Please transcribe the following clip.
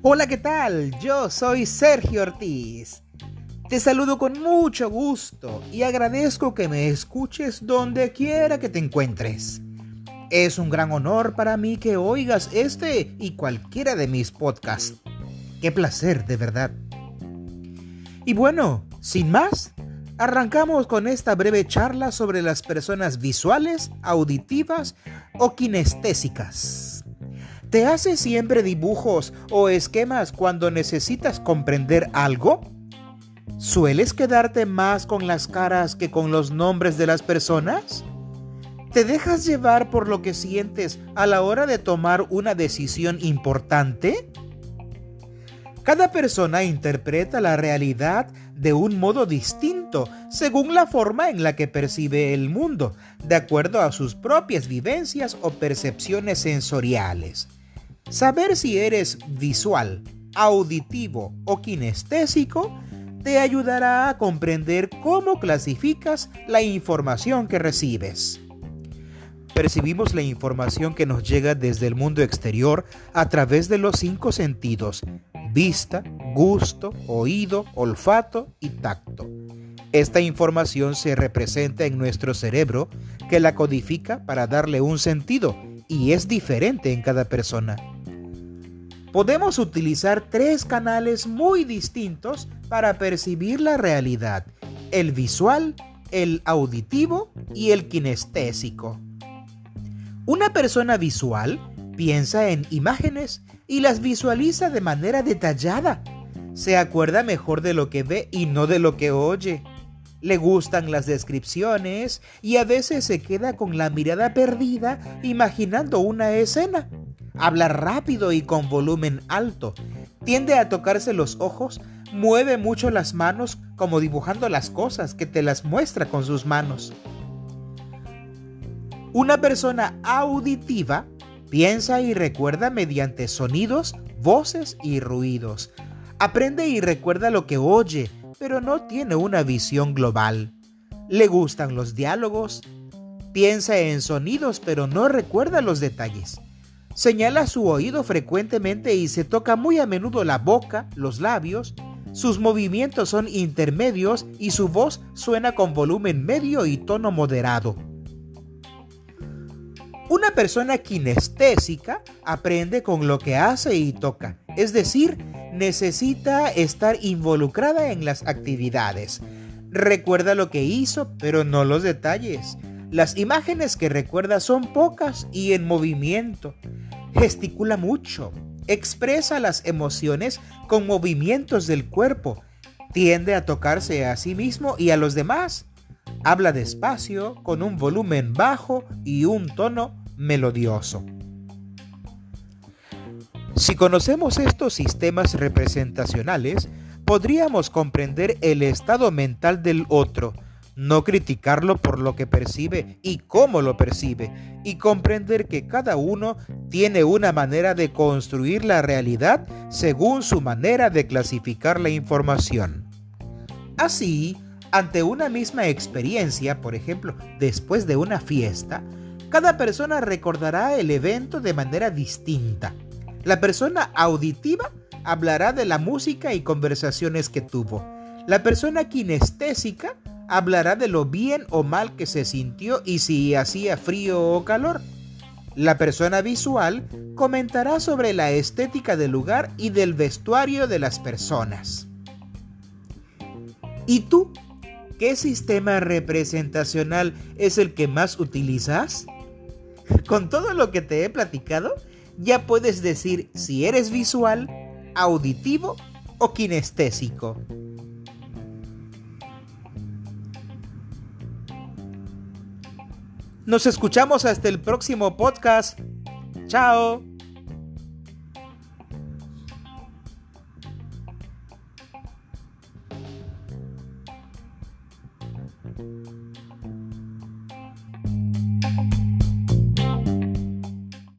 Hola, ¿qué tal? Yo soy Sergio Ortiz. Te saludo con mucho gusto y agradezco que me escuches donde quiera que te encuentres. Es un gran honor para mí que oigas este y cualquiera de mis podcasts. Qué placer, de verdad. Y bueno, sin más, arrancamos con esta breve charla sobre las personas visuales, auditivas o kinestésicas. ¿Te haces siempre dibujos o esquemas cuando necesitas comprender algo? ¿Sueles quedarte más con las caras que con los nombres de las personas? ¿Te dejas llevar por lo que sientes a la hora de tomar una decisión importante? Cada persona interpreta la realidad de un modo distinto según la forma en la que percibe el mundo, de acuerdo a sus propias vivencias o percepciones sensoriales. Saber si eres visual, auditivo o kinestésico te ayudará a comprender cómo clasificas la información que recibes. Percibimos la información que nos llega desde el mundo exterior a través de los cinco sentidos, vista, gusto, oído, olfato y tacto. Esta información se representa en nuestro cerebro que la codifica para darle un sentido y es diferente en cada persona podemos utilizar tres canales muy distintos para percibir la realidad, el visual, el auditivo y el kinestésico. Una persona visual piensa en imágenes y las visualiza de manera detallada. Se acuerda mejor de lo que ve y no de lo que oye. Le gustan las descripciones y a veces se queda con la mirada perdida imaginando una escena. Habla rápido y con volumen alto. Tiende a tocarse los ojos, mueve mucho las manos como dibujando las cosas que te las muestra con sus manos. Una persona auditiva piensa y recuerda mediante sonidos, voces y ruidos. Aprende y recuerda lo que oye, pero no tiene una visión global. Le gustan los diálogos, piensa en sonidos, pero no recuerda los detalles. Señala su oído frecuentemente y se toca muy a menudo la boca, los labios. Sus movimientos son intermedios y su voz suena con volumen medio y tono moderado. Una persona kinestésica aprende con lo que hace y toca, es decir, necesita estar involucrada en las actividades. Recuerda lo que hizo, pero no los detalles. Las imágenes que recuerda son pocas y en movimiento. Gesticula mucho, expresa las emociones con movimientos del cuerpo, tiende a tocarse a sí mismo y a los demás, habla despacio, con un volumen bajo y un tono melodioso. Si conocemos estos sistemas representacionales, podríamos comprender el estado mental del otro, no criticarlo por lo que percibe y cómo lo percibe, y comprender que cada uno tiene una manera de construir la realidad según su manera de clasificar la información. Así, ante una misma experiencia, por ejemplo, después de una fiesta, cada persona recordará el evento de manera distinta. La persona auditiva hablará de la música y conversaciones que tuvo. La persona kinestésica hablará de lo bien o mal que se sintió y si hacía frío o calor. La persona visual comentará sobre la estética del lugar y del vestuario de las personas. ¿Y tú? ¿Qué sistema representacional es el que más utilizas? Con todo lo que te he platicado, ya puedes decir si eres visual, auditivo o kinestésico. Nos escuchamos hasta el próximo podcast. Chao.